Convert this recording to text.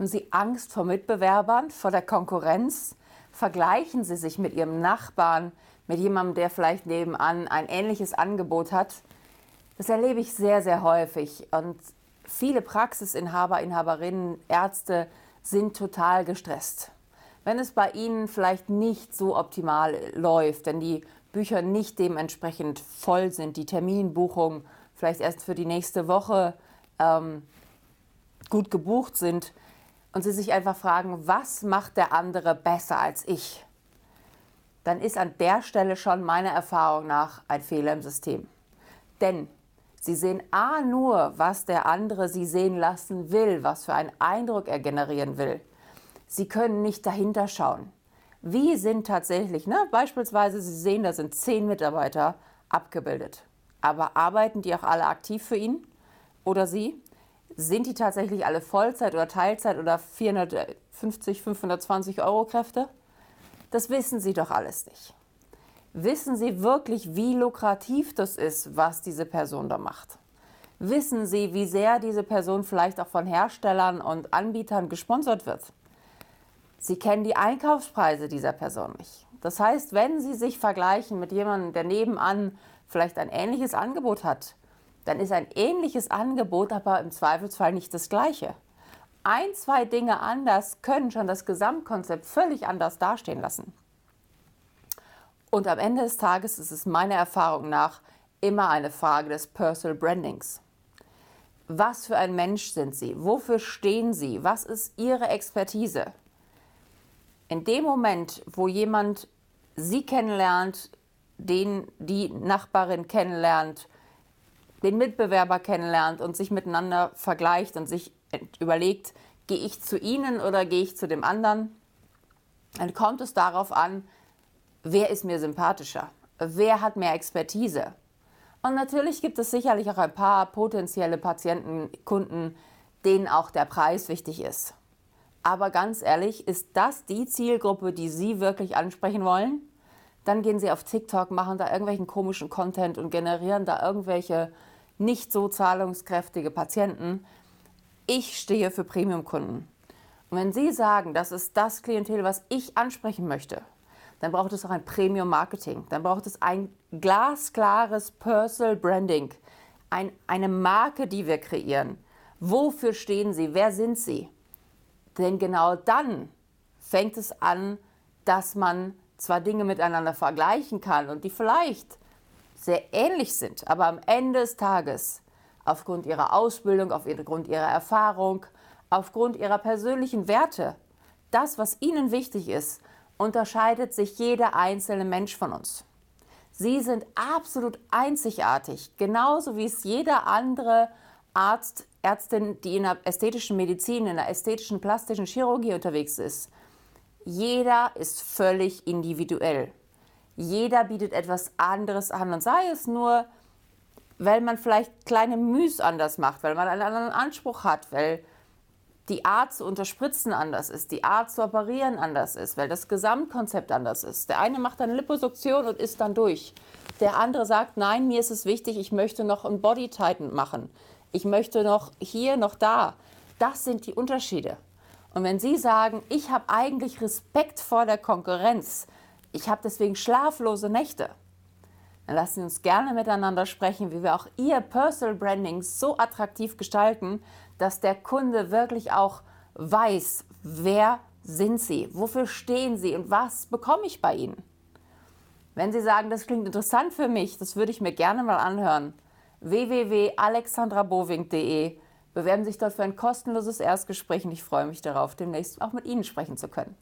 Haben Sie Angst vor Mitbewerbern, vor der Konkurrenz? Vergleichen Sie sich mit Ihrem Nachbarn, mit jemandem, der vielleicht nebenan ein ähnliches Angebot hat? Das erlebe ich sehr, sehr häufig. Und viele Praxisinhaber, Inhaberinnen, Ärzte sind total gestresst. Wenn es bei ihnen vielleicht nicht so optimal läuft, wenn die Bücher nicht dementsprechend voll sind, die Terminbuchungen vielleicht erst für die nächste Woche ähm, gut gebucht sind und sie sich einfach fragen, was macht der andere besser als ich, dann ist an der Stelle schon meiner Erfahrung nach ein Fehler im System. Denn sie sehen A nur, was der andere sie sehen lassen will, was für einen Eindruck er generieren will. Sie können nicht dahinter schauen. Wie sind tatsächlich, ne, beispielsweise, Sie sehen, da sind zehn Mitarbeiter abgebildet. Aber arbeiten die auch alle aktiv für ihn oder Sie? Sind die tatsächlich alle Vollzeit oder Teilzeit oder 450, 520 Euro Kräfte? Das wissen Sie doch alles nicht. Wissen Sie wirklich, wie lukrativ das ist, was diese Person da macht? Wissen Sie, wie sehr diese Person vielleicht auch von Herstellern und Anbietern gesponsert wird? Sie kennen die Einkaufspreise dieser Person nicht. Das heißt, wenn Sie sich vergleichen mit jemandem, der nebenan vielleicht ein ähnliches Angebot hat, dann ist ein ähnliches Angebot aber im Zweifelsfall nicht das gleiche. Ein, zwei Dinge anders können schon das Gesamtkonzept völlig anders dastehen lassen. Und am Ende des Tages ist es meiner Erfahrung nach immer eine Frage des Personal Brandings. Was für ein Mensch sind Sie? Wofür stehen Sie? Was ist Ihre Expertise? In dem Moment, wo jemand Sie kennenlernt, den die Nachbarin kennenlernt, den Mitbewerber kennenlernt und sich miteinander vergleicht und sich überlegt, gehe ich zu Ihnen oder gehe ich zu dem anderen, dann kommt es darauf an, wer ist mir sympathischer, wer hat mehr Expertise. Und natürlich gibt es sicherlich auch ein paar potenzielle Patienten, Kunden, denen auch der Preis wichtig ist. Aber ganz ehrlich, ist das die Zielgruppe, die Sie wirklich ansprechen wollen? Dann gehen Sie auf TikTok, machen da irgendwelchen komischen Content und generieren da irgendwelche nicht so zahlungskräftige Patienten. Ich stehe für Premium-Kunden. Und wenn Sie sagen, das ist das Klientel, was ich ansprechen möchte, dann braucht es auch ein Premium-Marketing. Dann braucht es ein glasklares Personal Branding. Ein, eine Marke, die wir kreieren. Wofür stehen Sie? Wer sind Sie? Denn genau dann fängt es an, dass man zwar Dinge miteinander vergleichen kann und die vielleicht sehr ähnlich sind, aber am Ende des Tages aufgrund ihrer Ausbildung, aufgrund ihrer Erfahrung, aufgrund ihrer persönlichen Werte, das, was ihnen wichtig ist, unterscheidet sich jeder einzelne Mensch von uns. Sie sind absolut einzigartig, genauso wie es jeder andere Arzt, Ärztin, die in der ästhetischen Medizin, in der ästhetischen plastischen Chirurgie unterwegs ist. Jeder ist völlig individuell. Jeder bietet etwas anderes an und sei es nur, weil man vielleicht kleine Müs anders macht, weil man einen anderen Anspruch hat, weil die Art zu unterspritzen anders ist, die Art zu operieren anders ist, weil das Gesamtkonzept anders ist. Der eine macht eine Liposuktion und ist dann durch. Der andere sagt, nein, mir ist es wichtig, ich möchte noch ein Body Tighten machen. Ich möchte noch hier, noch da. Das sind die Unterschiede. Und wenn Sie sagen, ich habe eigentlich Respekt vor der Konkurrenz, ich habe deswegen schlaflose Nächte, dann lassen Sie uns gerne miteinander sprechen, wie wir auch Ihr Personal Branding so attraktiv gestalten, dass der Kunde wirklich auch weiß, wer sind Sie, wofür stehen Sie und was bekomme ich bei Ihnen. Wenn Sie sagen, das klingt interessant für mich, das würde ich mir gerne mal anhören, www.alexandraboving.de. Bewerben Sie sich dort für ein kostenloses Erstgespräch und ich freue mich darauf, demnächst auch mit Ihnen sprechen zu können.